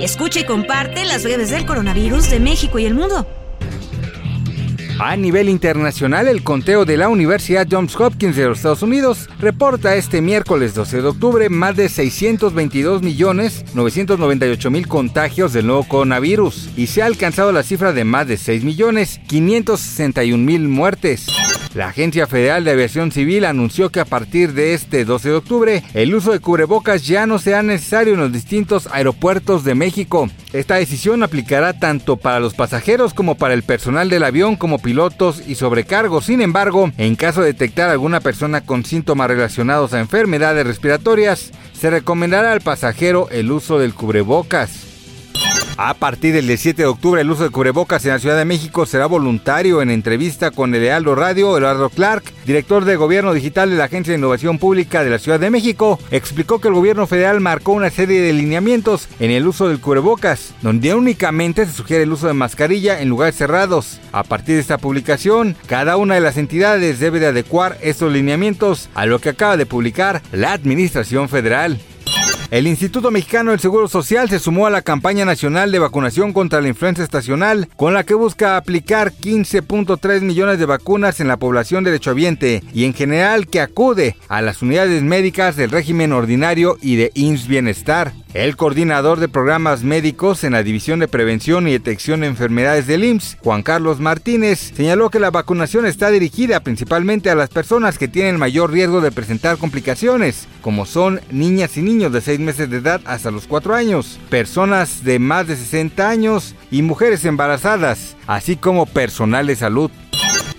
Escucha y comparte las breves del coronavirus de México y el mundo. A nivel internacional, el conteo de la Universidad Johns Hopkins de los Estados Unidos reporta este miércoles 12 de octubre más de 622 millones 998 mil contagios del nuevo coronavirus y se ha alcanzado la cifra de más de 6 millones 561 mil muertes. La Agencia Federal de Aviación Civil anunció que a partir de este 12 de octubre el uso de cubrebocas ya no será necesario en los distintos aeropuertos de México. Esta decisión aplicará tanto para los pasajeros como para el personal del avión como pilotos y sobrecargos. Sin embargo, en caso de detectar alguna persona con síntomas relacionados a enfermedades respiratorias, se recomendará al pasajero el uso del cubrebocas. A partir del 17 de octubre, el uso de cubrebocas en la Ciudad de México será voluntario. En entrevista con el Lealdo Radio, Eduardo Clark, director de Gobierno Digital de la Agencia de Innovación Pública de la Ciudad de México, explicó que el gobierno federal marcó una serie de lineamientos en el uso del cubrebocas, donde únicamente se sugiere el uso de mascarilla en lugares cerrados. A partir de esta publicación, cada una de las entidades debe de adecuar estos lineamientos a lo que acaba de publicar la Administración Federal. El Instituto Mexicano del Seguro Social se sumó a la campaña nacional de vacunación contra la influenza estacional, con la que busca aplicar 15.3 millones de vacunas en la población derechohabiente y en general que acude a las unidades médicas del régimen ordinario y de IMSS Bienestar. El coordinador de programas médicos en la División de Prevención y Detección de Enfermedades del IMSS, Juan Carlos Martínez, señaló que la vacunación está dirigida principalmente a las personas que tienen mayor riesgo de presentar complicaciones, como son niñas y niños de 6 meses de edad hasta los 4 años, personas de más de 60 años y mujeres embarazadas, así como personal de salud.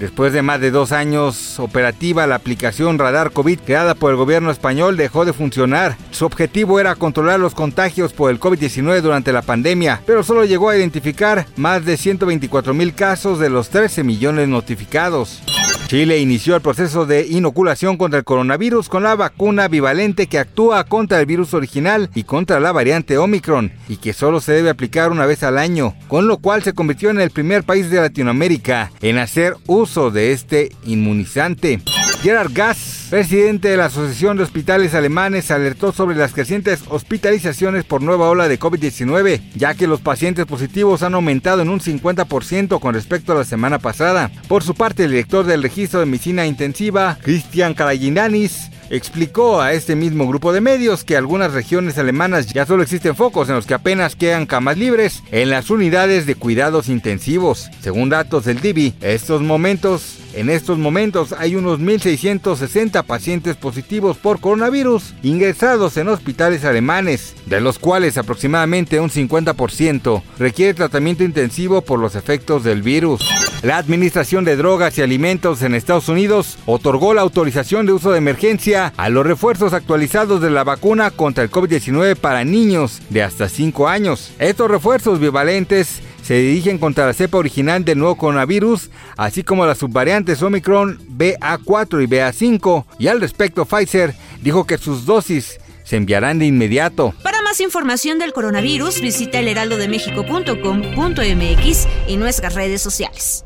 Después de más de dos años operativa, la aplicación Radar COVID creada por el gobierno español dejó de funcionar. Su objetivo era controlar los contagios por el COVID-19 durante la pandemia, pero solo llegó a identificar más de 124 mil casos de los 13 millones notificados. Chile inició el proceso de inoculación contra el coronavirus con la vacuna bivalente que actúa contra el virus original y contra la variante Omicron y que solo se debe aplicar una vez al año, con lo cual se convirtió en el primer país de Latinoamérica en hacer uso de este inmunizante. Gerard Gass, presidente de la Asociación de Hospitales Alemanes, alertó sobre las crecientes hospitalizaciones por nueva ola de COVID-19, ya que los pacientes positivos han aumentado en un 50% con respecto a la semana pasada. Por su parte, el director del registro de medicina intensiva, Christian Karaginanis, explicó a este mismo grupo de medios que algunas regiones alemanas ya solo existen focos en los que apenas quedan camas libres en las unidades de cuidados intensivos. Según datos del DIVI, estos momentos en estos momentos hay unos 1.660 pacientes positivos por coronavirus ingresados en hospitales alemanes, de los cuales aproximadamente un 50% requiere tratamiento intensivo por los efectos del virus. La Administración de Drogas y Alimentos en Estados Unidos otorgó la autorización de uso de emergencia a los refuerzos actualizados de la vacuna contra el COVID-19 para niños de hasta 5 años. Estos refuerzos bivalentes se dirigen contra la cepa original del nuevo coronavirus, así como las subvariantes Omicron BA4 y BA5. Y al respecto, Pfizer dijo que sus dosis se enviarán de inmediato. Para más información del coronavirus, visita elheraldodemexico.com.mx y nuestras redes sociales.